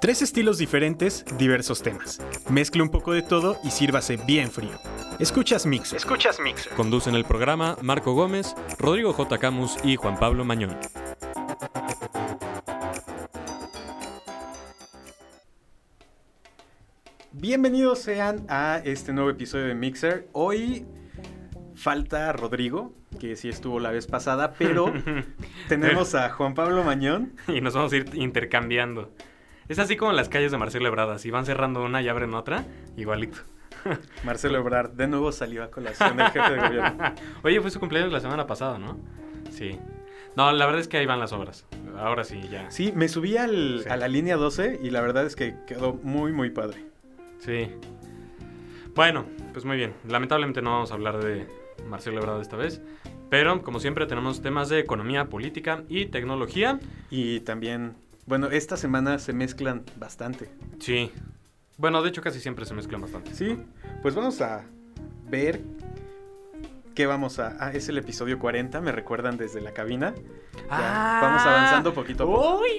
Tres estilos diferentes, diversos temas. Mezcle un poco de todo y sírvase bien frío. Escuchas Mixer. Escuchas Mixer. Conducen el programa Marco Gómez, Rodrigo J. Camus y Juan Pablo Mañón. Bienvenidos sean a este nuevo episodio de Mixer. Hoy falta Rodrigo, que sí estuvo la vez pasada, pero tenemos a Juan Pablo Mañón. Y nos vamos a ir intercambiando. Es así como en las calles de Marcelo Ebrard, si van cerrando una y abren otra, igualito. Marcelo Ebrard, de nuevo salió a colación el jefe de gobierno. Oye, fue su cumpleaños la semana pasada, ¿no? Sí. No, la verdad es que ahí van las obras. Ahora sí, ya. Sí, me subí al- Sí. a la línea 12 y la verdad es que quedó muy, muy padre. Sí. Bueno, pues muy bien. Lamentablemente no vamos a hablar de Marcelo Ebrard esta vez. Pero, como siempre, tenemos temas de economía, política y tecnología. Y también, bueno, esta semana se mezclan bastante. Sí. Bueno, de hecho casi siempre se mezclan bastante. Sí, pues vamos a ver qué vamos a... Ah, es el episodio 40, me recuerdan desde la cabina. Ya, vamos avanzando poquito a poco. ¡Uy!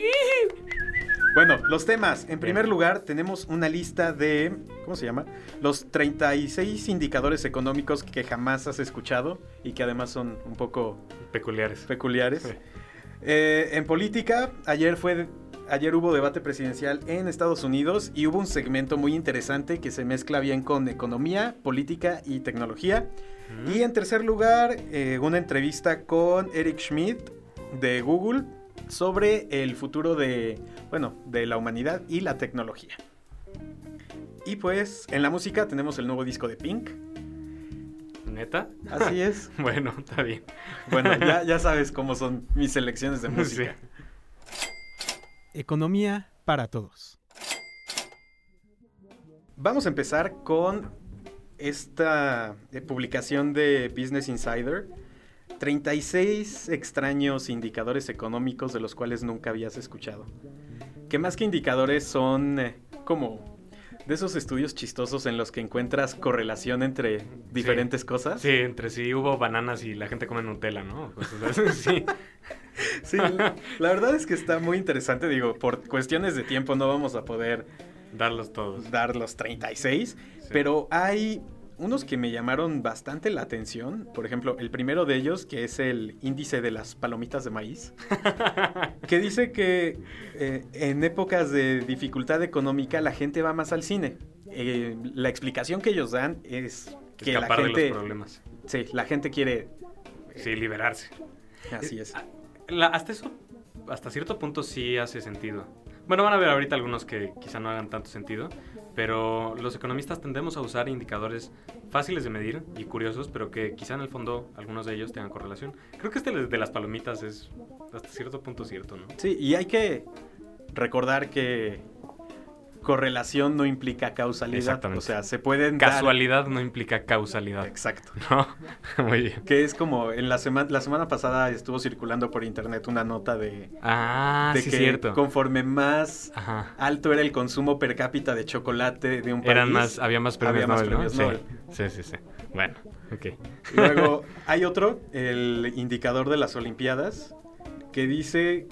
Bueno, los temas. En primer lugar, tenemos una lista de... ¿Cómo se llama? Los 36 indicadores económicos que jamás has escuchado y que además son un poco Peculiares. peculiares. Sí. Eh, en política, ayer fue... Ayer hubo debate presidencial en Estados Unidos y hubo un segmento muy interesante que se mezcla bien con economía, política y tecnología. Y en tercer lugar, eh, una entrevista con Eric Schmidt de Google sobre el futuro de, bueno, de la humanidad y la tecnología. Y pues en la música tenemos el nuevo disco de Pink. ¿Neta? Así es. Bueno, está bien. Bueno, ya, ya sabes cómo son mis selecciones de música. Economía para todos. Vamos a empezar con esta eh, publicación de Business Insider. 36 extraños indicadores económicos de los cuales nunca habías escuchado. Que más que indicadores son eh, como de esos estudios chistosos en los que encuentras correlación entre diferentes cosas. Sí, entre sí hubo bananas y la gente come Nutella, ¿no? Sí. Sí, la la verdad es que está muy interesante. Digo, por cuestiones de tiempo no vamos a poder Darlos todos. dar los 36, Sí. pero hay unos que me llamaron bastante la atención. Por ejemplo, el primero de ellos, que es el índice de las palomitas de maíz, que dice que eh, en épocas de dificultad económica la gente va más al cine. Eh, la explicación que ellos dan es que la de gente, los problemas. sí, la gente quiere, Sí, liberarse. así es. La- hasta eso, hasta cierto punto sí hace sentido. Bueno, van a ver ahorita algunos que quizá no hagan tanto sentido, pero los economistas tendemos a usar indicadores fáciles de medir y curiosos, pero que quizá en el fondo algunos de ellos tengan correlación. Creo que este de las palomitas es hasta cierto punto cierto, ¿no? Sí, y hay que recordar que correlación no implica causalidad. Exactamente. O sea, se pueden dar- Casualidad no implica causalidad, Exacto. ¿no? Muy bien. Que es como en la semana la semana pasada estuvo circulando por internet una nota de, Ah, de sí, que cierto. conforme más Ajá. alto era el consumo per cápita de chocolate de un país. Eran más, había más premios había más Nobel, ¿no? premios sí, sí, sí. Bueno, ok. Luego hay otro, el indicador de las Olimpiadas, que dice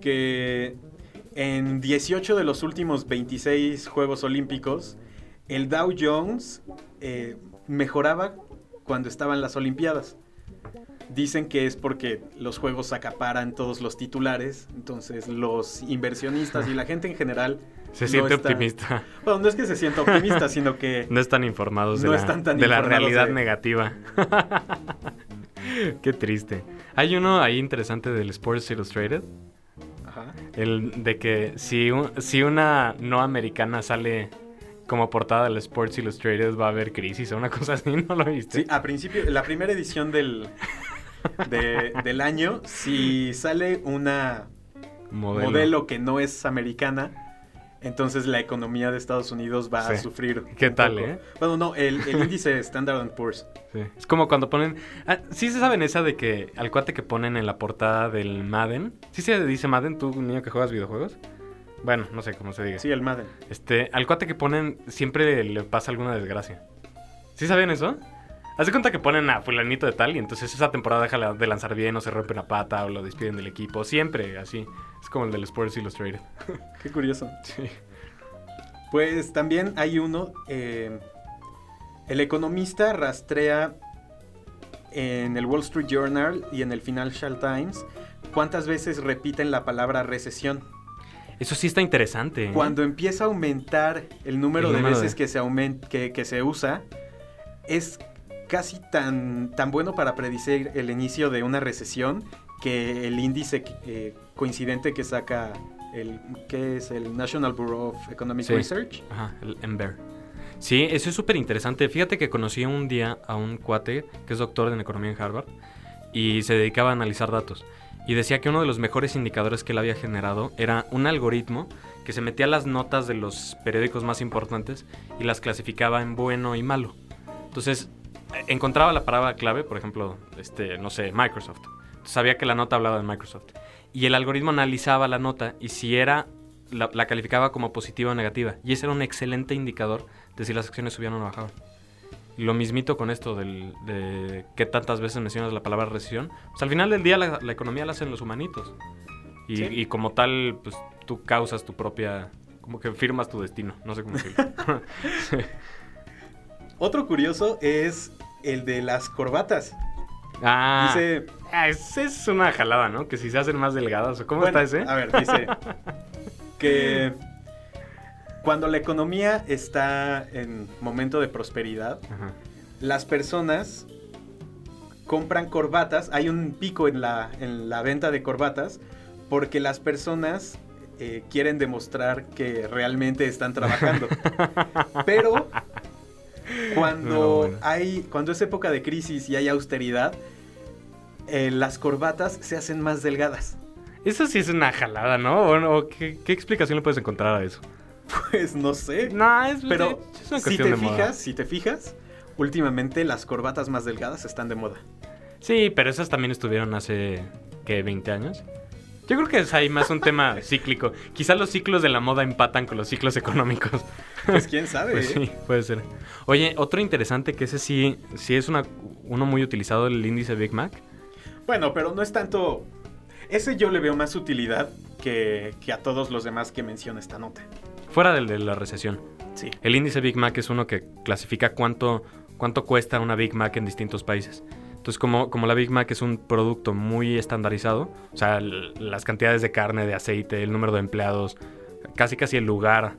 que en 18 de los últimos 26 Juegos Olímpicos, el Dow Jones eh, mejoraba cuando estaban las Olimpiadas. Dicen que es porque los juegos acaparan todos los titulares, entonces los inversionistas y la gente en general... Se no siente optimista. Bueno, no es que se sienta optimista, sino que... No están informados de, la, están tan de la informados realidad de- negativa. Qué triste. Hay uno ahí interesante del Sports Illustrated. Ajá. El de que si, un- si una no americana sale como portada del Sports Illustrated va a haber crisis o una cosa así, ¿no lo viste? Sí, a principio, la primera edición del, de- del año, si sale una modelo. que no es americana, entonces la economía de Estados Unidos va a sufrir. ¿Qué tal, poco. eh? Bueno, no, el, el índice Standard Poor's. Sí. Es como cuando ponen... Ah, ¿Sí se saben esa de que al cuate que ponen en la portada del Madden? ¿Sí se dice Madden, tú niño que juegas videojuegos? Bueno, no sé cómo se diga. Sí, el Madden. Este, al cuate que ponen siempre le pasa alguna desgracia. ¿Sí sabían eso? Haz de cuenta que ponen a fulanito de tal y entonces esa temporada deja de lanzar bien o se rompe una pata o lo despiden del equipo. Siempre así. Es como el del Sports Illustrated. Qué curioso. Sí. Pues también hay uno, eh, el economista rastrea en el Wall Street Journal y en el Financial Times cuántas veces repiten la palabra recesión. Eso sí está interesante. ¿eh? Cuando empieza a aumentar el número El de veces de- que, se aument- que, que se usa, es casi tan, tan bueno para predecir el inicio de una recesión que el índice eh, coincidente que saca el que es el National Bureau of Economic Sí. Research. Ajá, el Ember. Sí, eso es súper interesante. Fíjate que conocí un día a un cuate que es doctor en economía en Harvard y se dedicaba a analizar datos. Y decía que uno de los mejores indicadores que él había generado era un algoritmo que se metía las notas de los periódicos más importantes y las clasificaba en bueno y malo. Entonces, encontraba la palabra clave, por ejemplo, este, no sé, Microsoft. Entonces, sabía que la nota hablaba de Microsoft. Y el algoritmo analizaba la nota y si era la, la calificaba como positiva o negativa. Y ese era un excelente indicador de si las acciones subían o no bajaban. Lo mismito con esto del, de qué tantas veces mencionas la palabra recesión. Pues al final del día la, la economía la hacen los humanitos. Y, Sí. y como tal, pues tú causas tu propia... Como que firmas tu destino. No sé cómo decirlo. Otro curioso es el de las corbatas. ah, Dice, ah, es, es una jalada, ¿no? Que si se hacen más delgadas. ¿o ¿Cómo bueno, está ese? A ver, dice que cuando la economía está en momento de prosperidad, Ajá. las personas compran corbatas, hay un pico en la, en la venta de corbatas, porque las personas eh, quieren demostrar que realmente están trabajando. Pero cuando bueno. hay, cuando es época de crisis y hay austeridad, eh, las corbatas se hacen más delgadas. Eso sí es una jalada, ¿no? ¿O? ¿Qué, qué explicación le puedes encontrar a eso? Pues no sé. No, es, Pero es una si te de moda. fijas, si te fijas, últimamente las corbatas más delgadas están de moda. Sí, pero esas también estuvieron hace, ¿qué? ¿20 años? Yo creo que es ahí más un tema cíclico. Quizás los ciclos de la moda empatan con los ciclos económicos. Pues quién sabe. Pues ¿eh? sí, puede ser. Oye, otro interesante que ese sí, sí es una, uno muy utilizado, el índice Big Mac. Bueno, pero no es tanto. Ese yo le veo más utilidad que, que a todos los demás que menciona esta nota. Fuera del de la recesión. Sí. El índice Big Mac es uno que clasifica cuánto, cuánto cuesta una Big Mac en distintos países. Entonces, como, como la Big Mac es un producto muy estandarizado, o sea, las cantidades de carne, de aceite, el número de empleados, casi casi el lugar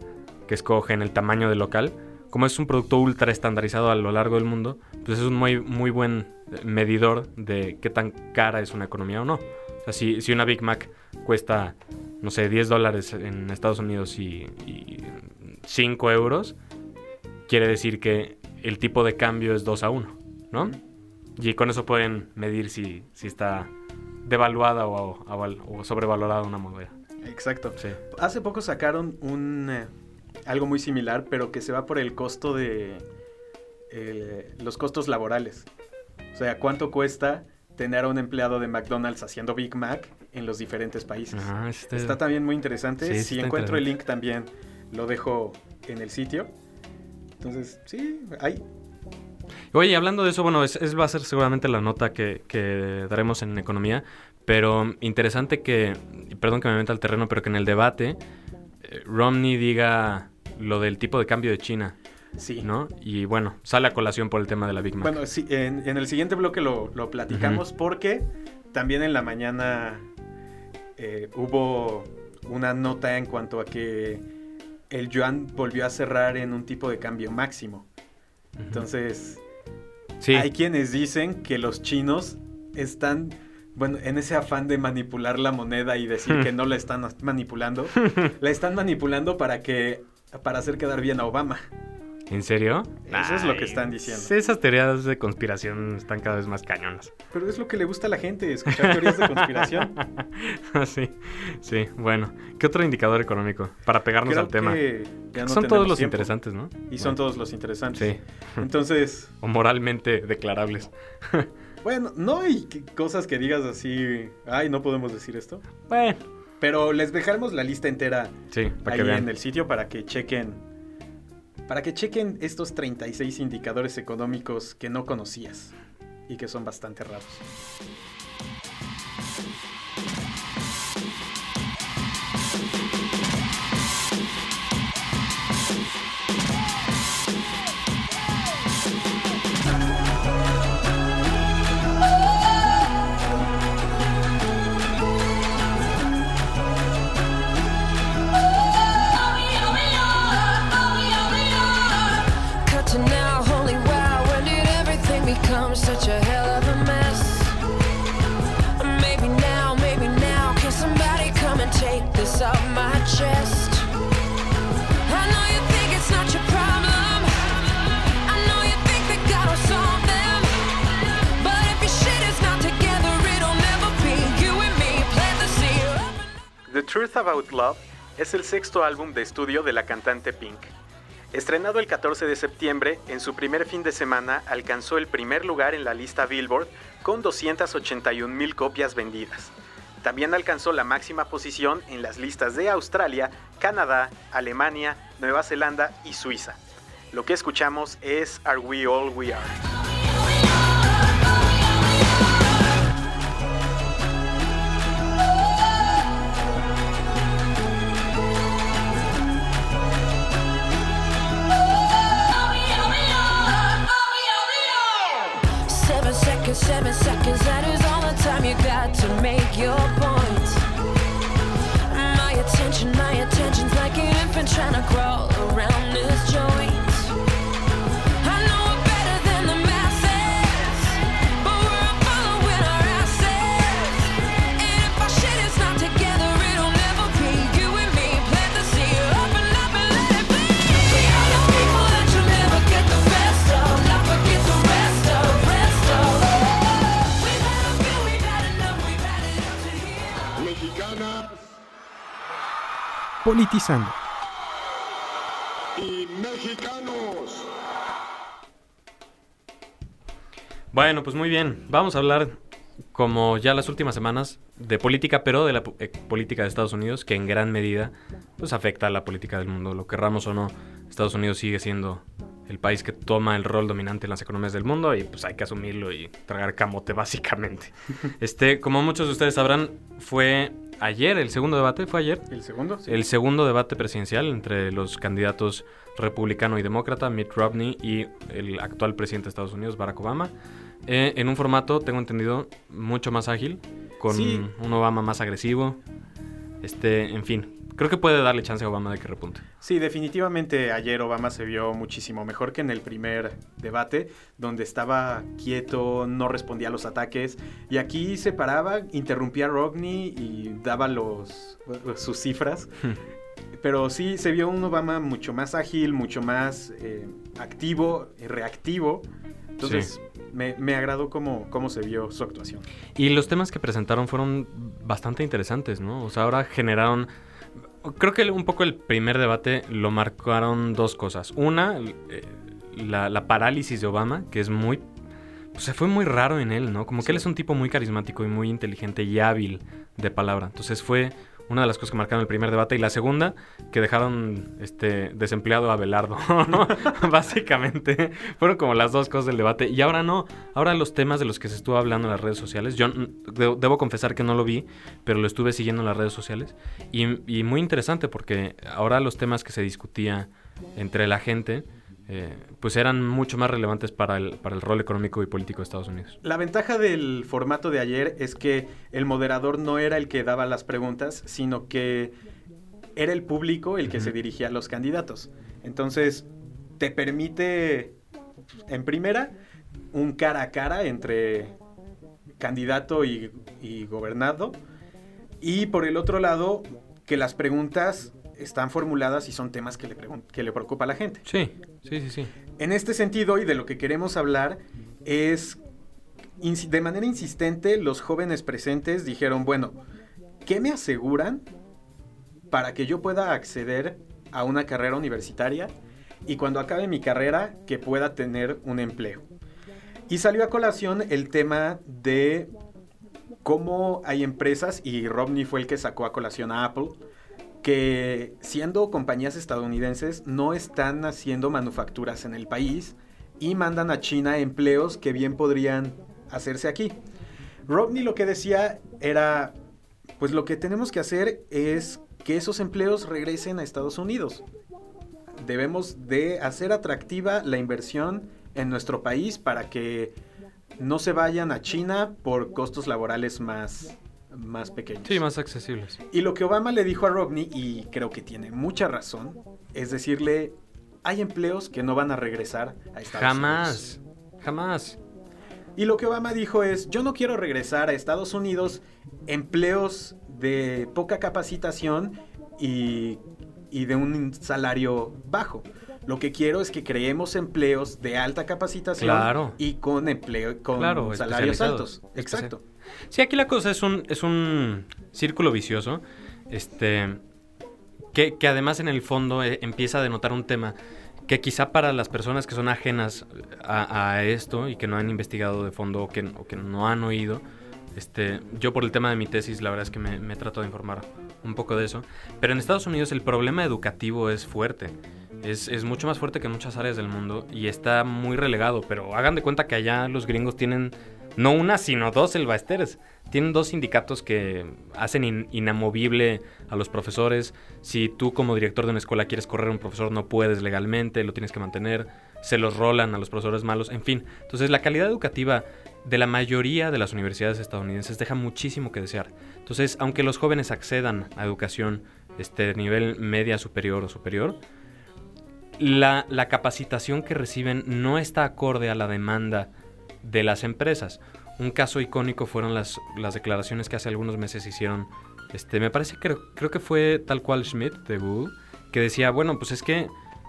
que escogen, el tamaño del local, como es un producto ultra estandarizado a lo largo del mundo, pues es un muy, muy buen eh, medidor de qué tan cara es una economía o no. O sea, si, si una Big Mac cuesta, no sé, 10 dólares en Estados Unidos y, y 5 euros, quiere decir que el tipo de cambio es 2 a 1, ¿no? Y con eso pueden medir si, si está devaluada o, sobrevalorada una moneda. Exacto. Sí. Hace poco sacaron un eh, algo muy similar, pero que se va por el costo de eh, los costos laborales. O sea, cuánto cuesta tener a un empleado de McDonald's haciendo Big Mac en los diferentes países. Ajá, este- Está también muy interesante. Sí, si encuentro el link también lo dejo en el sitio. Entonces, sí, hay. Oye, hablando de eso, bueno, es, es- va a ser seguramente la nota que, que daremos en economía, pero interesante que, perdón que me meta al terreno, pero que en el debate eh, Romney diga lo del tipo de cambio de China, Sí. ¿no? Y bueno, sale a colación por el tema de la Big Mac. Bueno, sí, en, en el siguiente bloque lo, lo platicamos porque también en la mañana eh, hubo una nota en cuanto a que el yuan volvió a cerrar en un tipo de cambio máximo. Entonces, sí, hay quienes dicen que los chinos están, bueno, en ese afán de manipular la moneda y decir que no la están manipulando, la están manipulando para que para hacer quedar bien a Obama. ¿En serio? Eso es lo que están diciendo. Esas teorías de conspiración están cada vez más cañonas. Pero es lo que le gusta a la gente, escuchar teorías de conspiración. sí, sí, bueno. ¿Qué otro indicador económico? Para pegarnos Creo al tema. que ya no Son todos los tiempo. interesantes, ¿no? Y son Bueno, todos los interesantes. Sí. Entonces, O moralmente declarables. bueno, no hay cosas que digas así, ay, no podemos decir esto. Bueno. Pero les dejaremos la lista entera Sí, para ahí que vean. en el sitio para que chequen para que chequen estos 36 indicadores económicos que no conocías y que son bastante raros. Love es el sexto álbum de estudio de la cantante Pink. Estrenado el 14 de septiembre, en su primer fin de semana alcanzó el primer lugar en la lista Billboard con 281 mil copias vendidas. También alcanzó la máxima posición en las listas de Australia, Canadá, Alemania, Nueva Zelanda y Suiza. Lo que escuchamos es Are We All We Are. Seconds, seven seconds, that is all the time you got to make your point. My attention, my attention's like an infant trying to crawl around this joint. Politizando. y mexicanos. Bueno, pues muy bien. Vamos a hablar, como ya las últimas semanas, de política, pero de la eh, política de Estados Unidos, que en gran medida pues afecta a la política del mundo. Lo querramos o no, Estados Unidos sigue siendo el país que toma el rol dominante en las economías del mundo y pues hay que asumirlo y tragar camote básicamente. Este, como muchos de ustedes sabrán, fue ayer el segundo debate, fue ayer. ¿El segundo? Sí. El segundo debate presidencial entre los candidatos republicano y demócrata, Mitt Romney y el actual presidente de Estados Unidos, Barack Obama, eh, en un formato, tengo entendido, mucho más ágil, con Sí. un Obama más agresivo. Este, en fin, creo que puede darle chance a Obama de que repunte. Sí, definitivamente ayer Obama se vio muchísimo mejor que en el primer debate, donde estaba quieto, no respondía a los ataques, y aquí se paraba, interrumpía a Rodney y daba los, sus cifras. Pero sí, se vio un Obama mucho más ágil, mucho más eh, activo, y reactivo. Entonces, me, me agradó cómo, cómo se vio su actuación. Y los temas que presentaron fueron bastante interesantes, ¿no? O sea, ahora generaron... Creo que un poco el primer debate lo marcaron dos cosas. Una, eh, la, la parálisis de Obama, que es muy... Pues se fue muy raro en él, ¿no? Como que él es un tipo muy carismático y muy inteligente y hábil de palabra. Entonces fue una de las cosas que marcaron el primer debate. Y la segunda, que dejaron este desempleado a Belardo. Básicamente, fueron como las dos cosas del debate. Y ahora no. Ahora los temas de los que se estuvo hablando en las redes sociales. Yo de- debo confesar que no lo vi, pero lo estuve siguiendo en las redes sociales. Y, y muy interesante porque ahora los temas que se discutía entre la gente. Eh, pues eran mucho más relevantes para el, para el rol económico y político de Estados Unidos. La ventaja del formato de ayer es que el moderador no era el que daba las preguntas, sino que era el público el que se dirigía a los candidatos. Entonces, te permite, en primera, un cara a cara entre candidato y, y gobernado. Y por el otro lado, que las preguntas están formuladas y son temas que le, que le preocupa a la gente. Sí, sí, sí, sí. En este sentido, y de lo que queremos hablar, es de manera insistente los jóvenes presentes dijeron, bueno, ¿qué me aseguran para que yo pueda acceder a una carrera universitaria y cuando acabe mi carrera que pueda tener un empleo? Y salió a colación el tema de cómo hay empresas, y Romney fue el que sacó a colación a Apple, que siendo compañías estadounidenses no están haciendo manufacturas en el país y mandan a China empleos que bien podrían hacerse aquí. Rodney lo que decía era, pues lo que tenemos que hacer es que esos empleos regresen a Estados Unidos. Debemos de hacer atractiva la inversión en nuestro país para que no se vayan a China por costos laborales más, más pequeños. Sí, más accesibles. Y lo que Obama le dijo a Rodney, y creo que tiene mucha razón, es decirle, hay empleos que no van a regresar a Estados Jamás. Unidos. Jamás. Y lo que Obama dijo es, yo no quiero regresar a Estados Unidos empleos de poca capacitación y, y de un salario bajo. Lo que quiero es que creemos empleos de alta capacitación Claro. y con empleo con Claro, salarios altos. Exacto. Sí, aquí la cosa es un, es un círculo vicioso. Este. Que, que además en el fondo eh, empieza a denotar un tema que quizá para las personas que son ajenas a, esto y que no han investigado de fondo o que, no han oído, este, yo por el tema de mi tesis la verdad es que me, me trato de informar un poco de eso. Pero en Estados Unidos el problema educativo es fuerte. Es, es mucho más fuerte que en muchas áreas del mundo y está muy relegado. Pero hagan de cuenta que allá los gringos tienen no una, sino dos Elbaesteres. Tienen dos sindicatos que hacen in- inamovible a los profesores. Si tú como director de una escuela quieres correr a un profesor, no puedes legalmente, lo tienes que mantener. Se los rolan a los profesores malos, en fin. Entonces la calidad educativa de la mayoría de las universidades estadounidenses deja muchísimo que desear. Entonces, aunque los jóvenes accedan a educación este, de nivel media superior o superior, la, la capacitación que reciben no está acorde a la demanda de las empresas. Un caso icónico fueron las, las declaraciones que hace algunos meses hicieron, este, me parece que creo que fue tal cual Schmidt de Google, que decía, bueno, pues es que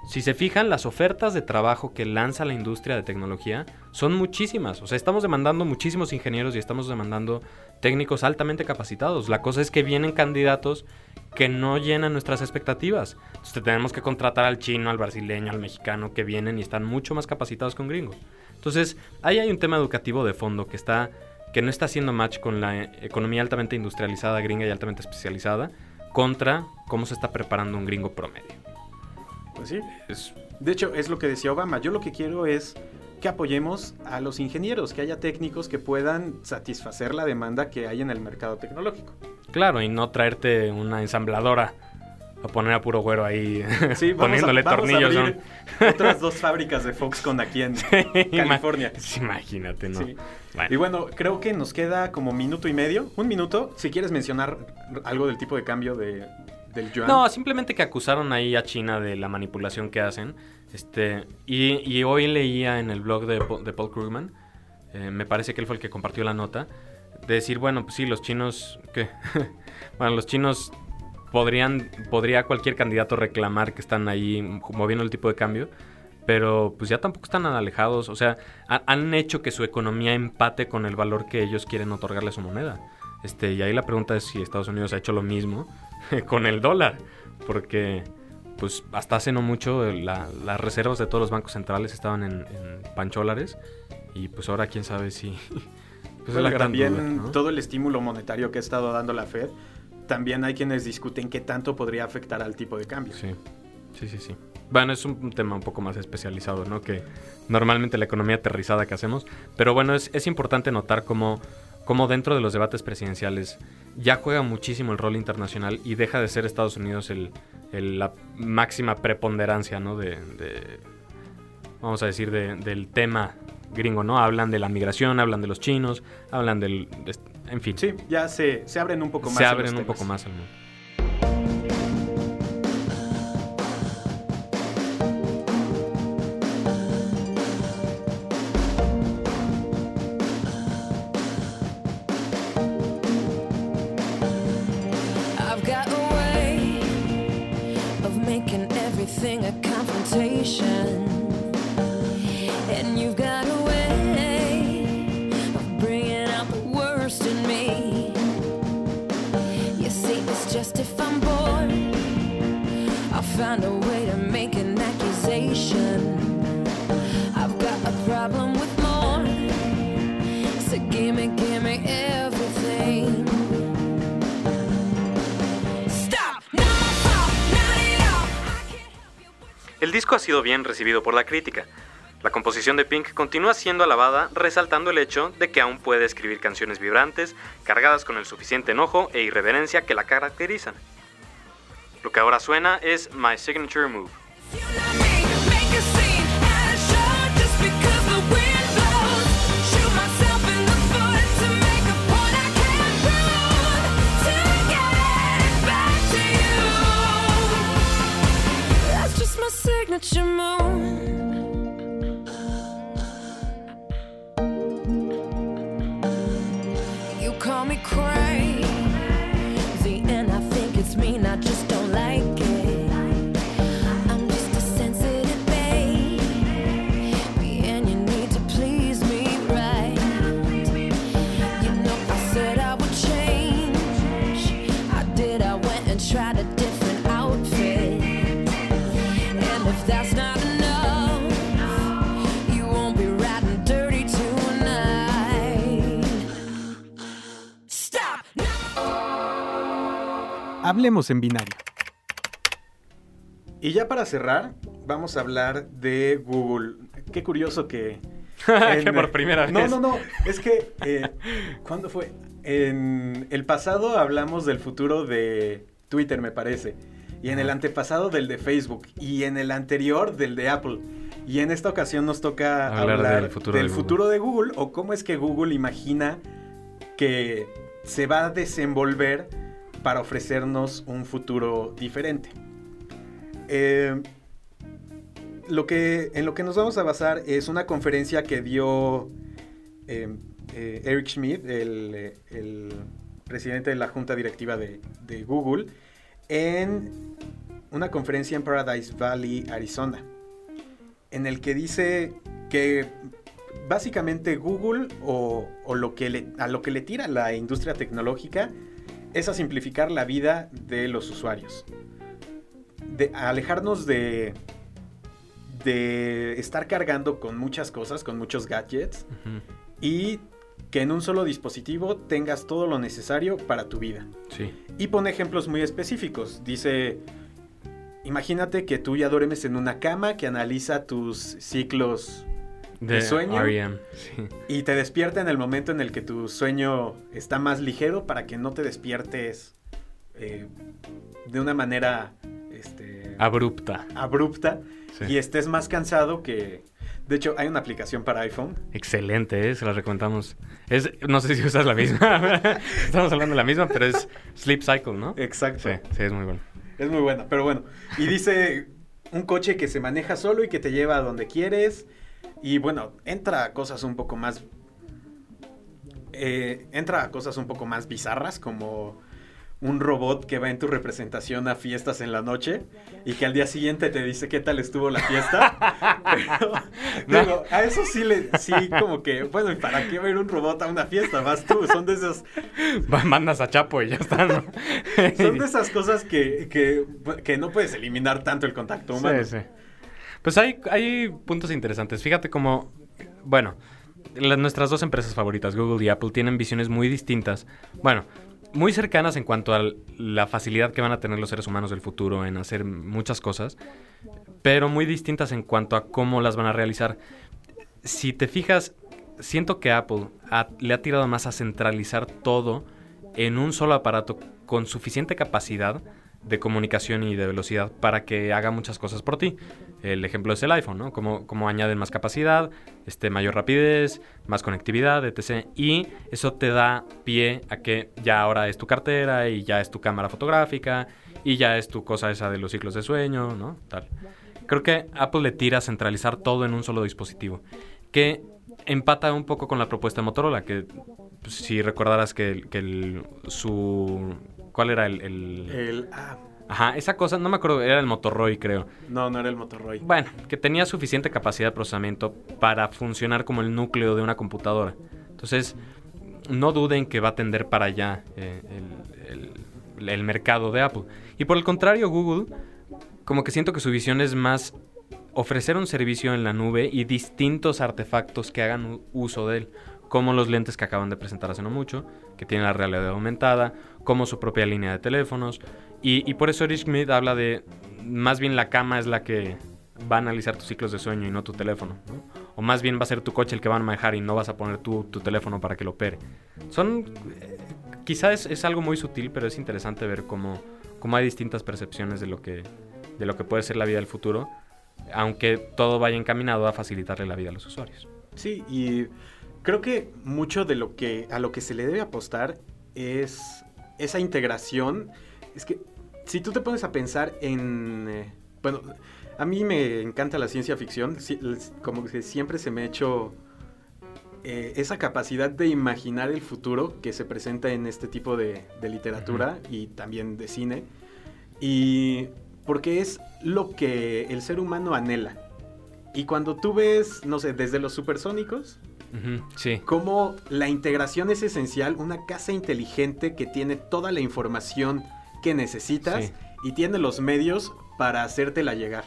si se fijan, las ofertas de trabajo que lanza la industria de tecnología son muchísimas. O sea, estamos demandando muchísimos ingenieros y estamos demandando técnicos altamente capacitados. La cosa es que vienen candidatos que no llenan nuestras expectativas. Entonces tenemos que contratar al chino, al brasileño, al mexicano que vienen y están mucho más capacitados que un gringo. Entonces, ahí hay un tema educativo de fondo que está que no está haciendo match con la eh, economía altamente industrializada gringa y altamente especializada contra cómo se está preparando un gringo promedio. Pues sí. Es De hecho, es lo que decía Obama. Yo lo que quiero es que apoyemos a los ingenieros, que haya técnicos que puedan satisfacer la demanda que hay en el mercado tecnológico. claro, y no traerte una ensambladora a poner a puro güero ahí Sí, a- poniéndole a tornillos. abrir otras dos fábricas de Foxconn aquí en ¿no? California. Imagínate, ¿no? Sí. Bueno. Y bueno, creo que nos queda como minuto y medio, un minuto. Si quieres mencionar algo del tipo de cambio de, del yuan. No, simplemente que acusaron ahí a China de la manipulación que hacen. Este, y, hoy leía en el blog de, Paul Krugman, eh, me parece que él fue el que compartió la nota, de decir, bueno, pues sí, los chinos, ¿qué? bueno, los chinos podrían, podría cualquier candidato reclamar que están ahí moviendo el tipo de cambio, pero pues ya tampoco están alejados, o sea, ha- han hecho que su economía empate con el valor que ellos quieren otorgarle a su moneda. Este, y ahí la pregunta es si Estados Unidos ha hecho lo mismo con el dólar, porque pues hasta hace no mucho la- las reservas de todos los bancos centrales estaban en, en pancholares y pues ahora quién sabe si... Pues Bueno, es la gran también duda, ¿no? todo el estímulo monetario que ha estado dando la Fed. También hay quienes discuten qué tanto podría afectar al tipo de cambio. Sí, sí, sí, sí. Bueno, es un tema un poco más especializado, ¿no? Que normalmente la economía aterrizada que hacemos. Pero bueno, es, es importante notar cómo, cómo dentro de los debates presidenciales ya juega muchísimo el rol internacional y deja de ser Estados Unidos el, el- la máxima preponderancia, ¿no? De, de- vamos a decir, de- del tema gringo, ¿no? Hablan de la migración, hablan de los chinos, hablan del... de- en fin, Sí, ya se, se abren un poco más. se en abren un poco más al mundo. I've got a way of making everything a confrontation. And you've got a way of bringing out the worst in me. You see, it's just if I'm bored, I'll find a way El disco ha sido bien recibido por la crítica. La composición de Pink continúa siendo alabada, resaltando el hecho de que aún puede escribir canciones vibrantes, cargadas con el suficiente enojo e irreverencia que la caracterizan. Lo que ahora suena es My Signature Move. My signature move. Hablemos en binario. Y ya para cerrar, vamos a hablar de Google. Qué curioso que... que por primera No, vez. no, no. Es que... eh, ¿Cuándo fue? En el pasado hablamos del futuro de Twitter, me parece. Y en el antepasado del de Facebook. Y en el anterior del de Apple. Y en esta ocasión nos toca Hablar hablar, del futuro del de Google. futuro de Google o cómo es que Google imagina que se va a desenvolver para ofrecernos un futuro diferente. Eh, lo que, en lo que nos vamos a basar es una conferencia que dio eh, eh, Eric Schmidt, el, presidente de la junta directiva de, Google, en una conferencia en Paradise Valley, Arizona, en el que dice que básicamente Google o, o lo que le- a lo que le tira la industria tecnológica es a simplificar la vida de los usuarios. De a alejarnos de, de estar cargando con muchas cosas, con muchos gadgets, y que en un solo dispositivo tengas todo lo necesario para tu vida. Sí. Y pone ejemplos muy específicos. Dice, imagínate que tú ya duermes en una cama que analiza tus ciclos ¿De sueño? R.E.M., sí. y te despierta en el momento en el que tu sueño está más ligero para que no te despiertes eh, de una manera este, Abrupta. abrupta Sí. y estés más cansado que... De hecho, hay una aplicación para iPhone. Excelente, ¿eh? se la recomendamos. Es, no sé si usas la misma. Estamos hablando de la misma, pero es Sleep Cycle, ¿no? Exacto. Sí, sí, es muy bueno. Es muy buena, pero bueno. Y dice un coche que se maneja solo y que te lleva a donde quieres. Y bueno, entra a cosas un poco más... eh, entra a cosas un poco más bizarras como un robot que va en tu representación a fiestas en la noche y que al día siguiente te dice qué tal estuvo la fiesta. Pero, digo, a eso sí le, sí como que, bueno, ¿y para qué ver un robot a una fiesta? Vas tú, son de esas, Va, Mandas a Chapo y ya está, ¿no? son de esas cosas que, que, que no puedes eliminar tanto el contacto humano. Sí, sí. Pues hay, hay puntos interesantes. Fíjate cómo, bueno, nuestras dos empresas favoritas, Google y Apple, tienen visiones muy distintas. Bueno, muy cercanas en cuanto a la facilidad que van a tener los seres humanos del futuro en hacer muchas cosas, pero muy distintas en cuanto a cómo las van a realizar. Si te fijas, siento que Apple le ha tirado más a centralizar todo en un solo aparato con suficiente capacidad de comunicación y de velocidad para que haga muchas cosas por ti. El ejemplo es el iPhone, ¿no? Como, como añaden más capacidad, este, mayor rapidez, más conectividad, etc. Y eso te da pie a que ya ahora es tu cartera y ya es tu cámara fotográfica y ya es tu cosa esa de los ciclos de sueño, ¿no? Tal. Creo que Apple le tira a centralizar todo en un solo dispositivo. Que empata un poco con la propuesta de Motorola, que pues, si recordaras que, el- que el- su... ¿Cuál era el, el- El, ah, Ajá, esa cosa, no me acuerdo, era el Motoroy, creo. no, no era el Motoroy. Bueno, que tenía suficiente capacidad de procesamiento para funcionar como el núcleo de una computadora. Entonces, no duden que va a tender para allá eh, el, el- el mercado de Apple. Y por el contrario, Google, como que siento que su visión es más ofrecer un servicio en la nube y distintos artefactos que hagan uso de él, como los lentes que acaban de presentar hace no mucho, que tienen la realidad aumentada, como su propia línea de teléfonos. Y, por eso Eric Schmidt habla de, más bien la cama es la que va a analizar tus ciclos de sueño y no tu teléfono. ¿no? O más bien va a ser tu coche el que va a manejar y no vas a poner tú tu teléfono para que lo opere. Son... eh, quizá es, es algo muy sutil, pero es interesante ver cómo, cómo hay distintas percepciones de lo, que, de lo que puede ser la vida del futuro, aunque todo vaya encaminado a facilitarle la vida a los usuarios. Sí, y creo que mucho de lo que a lo que se le debe apostar es esa integración. Es que si tú te pones a pensar en eh, bueno, a mí me encanta la ciencia ficción, como que siempre se me ha hecho eh, esa capacidad de imaginar el futuro que se presenta en este tipo de, de literatura y también de cine. Y porque es lo que el ser humano anhela. Y cuando tú ves, no sé, desde los supersónicos, sí, cómo la integración es esencial, una casa inteligente que tiene toda la información que necesitas Sí. y tiene los medios para hacértela llegar.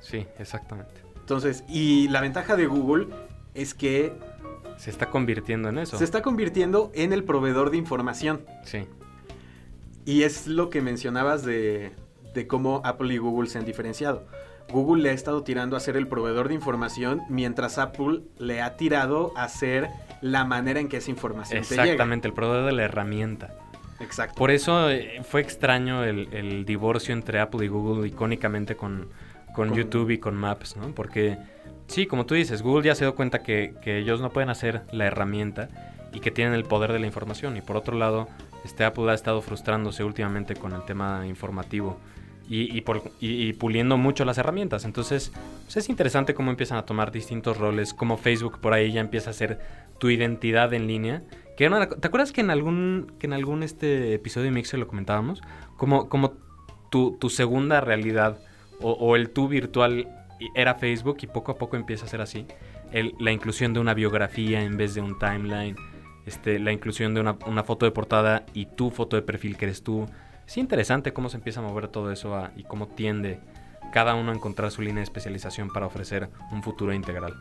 sí, exactamente. Entonces, y la ventaja de Google es que Se está convirtiendo en eso. se está convirtiendo en el proveedor de información. Sí, Y es lo que mencionabas de, de cómo Apple y Google se han diferenciado. Google le ha estado tirando a ser el proveedor de información, mientras Apple le ha tirado a ser la manera en que esa información te llega. exactamente, el proveedor de la herramienta. Exacto. Por eso eh, fue extraño el, el divorcio entre Apple y Google icónicamente con, con Con- YouTube y con Maps, ¿no? Porque sí, como tú dices, Google ya se dio cuenta que, que ellos no pueden hacer la herramienta y que tienen el poder de la información. Y por otro lado, este Apple ha estado frustrándose últimamente con el tema informativo y, y por- y- y puliendo mucho las herramientas. Entonces, pues es interesante cómo empiezan a tomar distintos roles, como Facebook por ahí ya empieza a ser tu identidad en línea. Que era una- ¿Te acuerdas que en algún, que en algún este episodio de Mixer lo comentábamos? Como, como tu, tu segunda realidad o, o el tú virtual era Facebook y poco a poco empieza a ser así. El- la inclusión de una biografía en vez de un timeline. Este, la inclusión de una, una foto de portada y tu foto de perfil que eres tú. Es interesante cómo se empieza a mover todo eso a- y cómo tiende cada uno a encontrar su línea de especialización para ofrecer un futuro integral.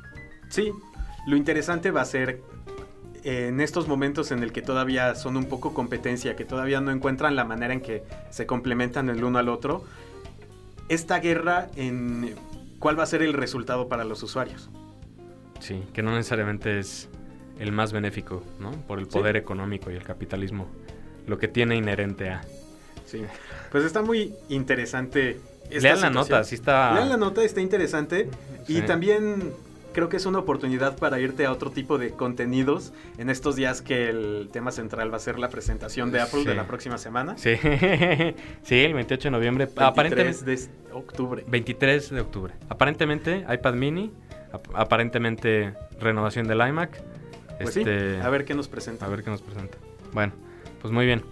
Sí, lo interesante va a ser en estos momentos en el que todavía son un poco competencia, que todavía no encuentran la manera en que se complementan el uno al otro, esta guerra en cuál va a ser el resultado para los usuarios. Sí, que no necesariamente es el más benéfico, ¿no? Por el Sí. poder económico y el capitalismo. Lo que tiene inherente a... Sí. Pues está muy interesante. esta Lean la situación. nota, sí está... Lean la nota, está interesante. Y Sí. también creo que es una oportunidad para irte a otro tipo de contenidos en estos días que el tema central va a ser la presentación de Apple Sí. de la próxima semana. Sí, sí, el 28 de noviembre. 23 Aparentemente... de octubre. 23 de octubre. Aparentemente iPad mini, ap- aparentemente renovación del iMac. Pues Este, sí, a ver qué nos presenta. a ver qué nos presenta. Bueno, pues muy bien.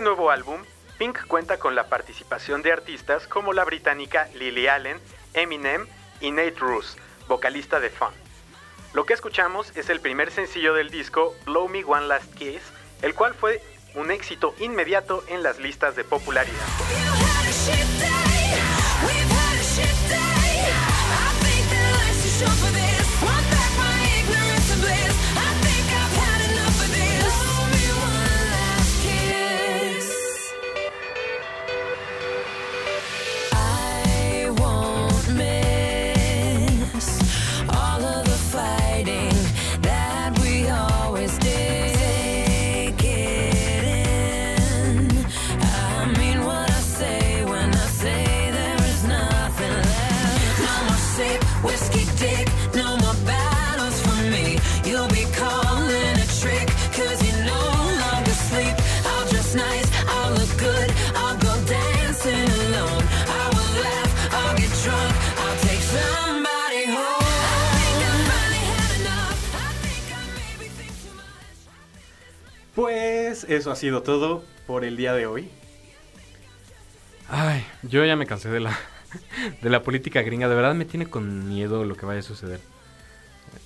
Este nuevo álbum, Pink cuenta con la participación de artistas como la británica Lily Allen, Eminem y Nate Roos, vocalista de Fun. Lo que escuchamos es el primer sencillo del disco Blow Me One Last Kiss, el cual fue un éxito inmediato en las listas de popularidad. Eso ha sido todo por el día de hoy. Ay, yo ya me cansé de la, de la política gringa. De verdad me tiene con miedo lo que vaya a suceder.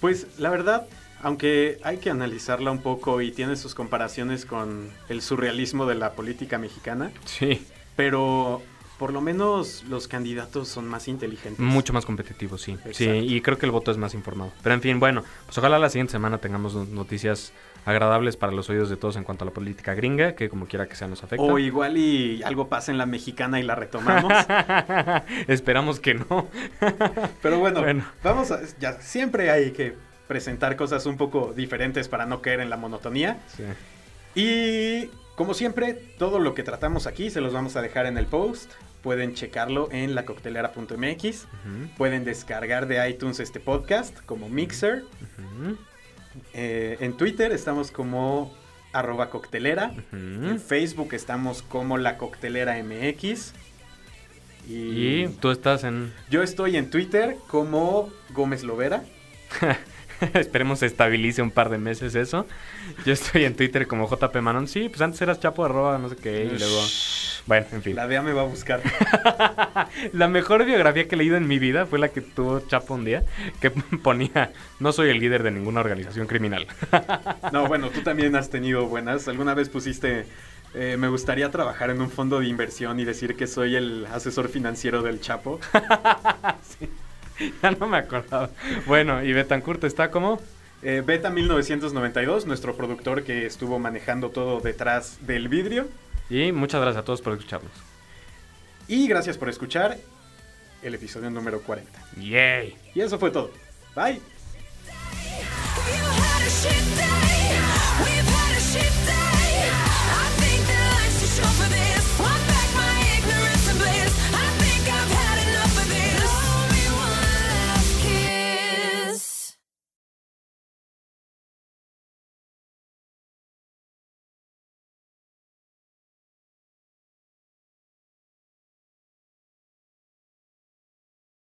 Pues la verdad, aunque hay que analizarla un poco y tiene sus comparaciones con el surrealismo de la política mexicana, Sí, pero por lo menos los candidatos son más inteligentes. mucho más competitivo, sí. Sí, y creo que el voto es más informado. Pero en fin, bueno, pues ojalá la siguiente semana tengamos no- noticias agradables para los oídos de todos en cuanto a la política gringa, que como quiera que sea nos afecta. O igual y algo pasa en la mexicana y la retomamos. Esperamos que no. Pero bueno, Bueno. vamos a... Ya, siempre hay que presentar cosas un poco diferentes para no caer en la monotonía. Sí. Y como siempre, todo lo que tratamos aquí se los vamos a dejar en el post. Pueden checarlo en lacoctelera.mx. Pueden descargar de iTunes este podcast como Mixer. Eh, en Twitter estamos como arroba coctelera. En Facebook estamos como la coctelera MX. Y tú estás en... Yo estoy en Twitter como Gómez Lovera. Esperemos se estabilice un par de meses eso. Yo estoy en Twitter como JP Manon. Sí, pues antes eras chapo arroba no sé qué y luego... Bueno, en fin. La DEA me va a buscar. La mejor biografía que he leído en mi vida fue la que tuvo Chapo un día, que ponía, no soy el líder de ninguna organización criminal. No, bueno, tú también has tenido buenas. ¿Alguna vez pusiste... eh, me gustaría trabajar en un fondo de inversión y decir que soy el asesor financiero del Chapo. ya no me acordaba. Bueno, y Betancourt está como... Eh, Beta 1992, nuestro productor que estuvo manejando todo detrás del vidrio. Y muchas gracias a todos por escucharnos. Y gracias por escuchar el episodio número 40. ¡Yay! Y eso fue todo. Bye.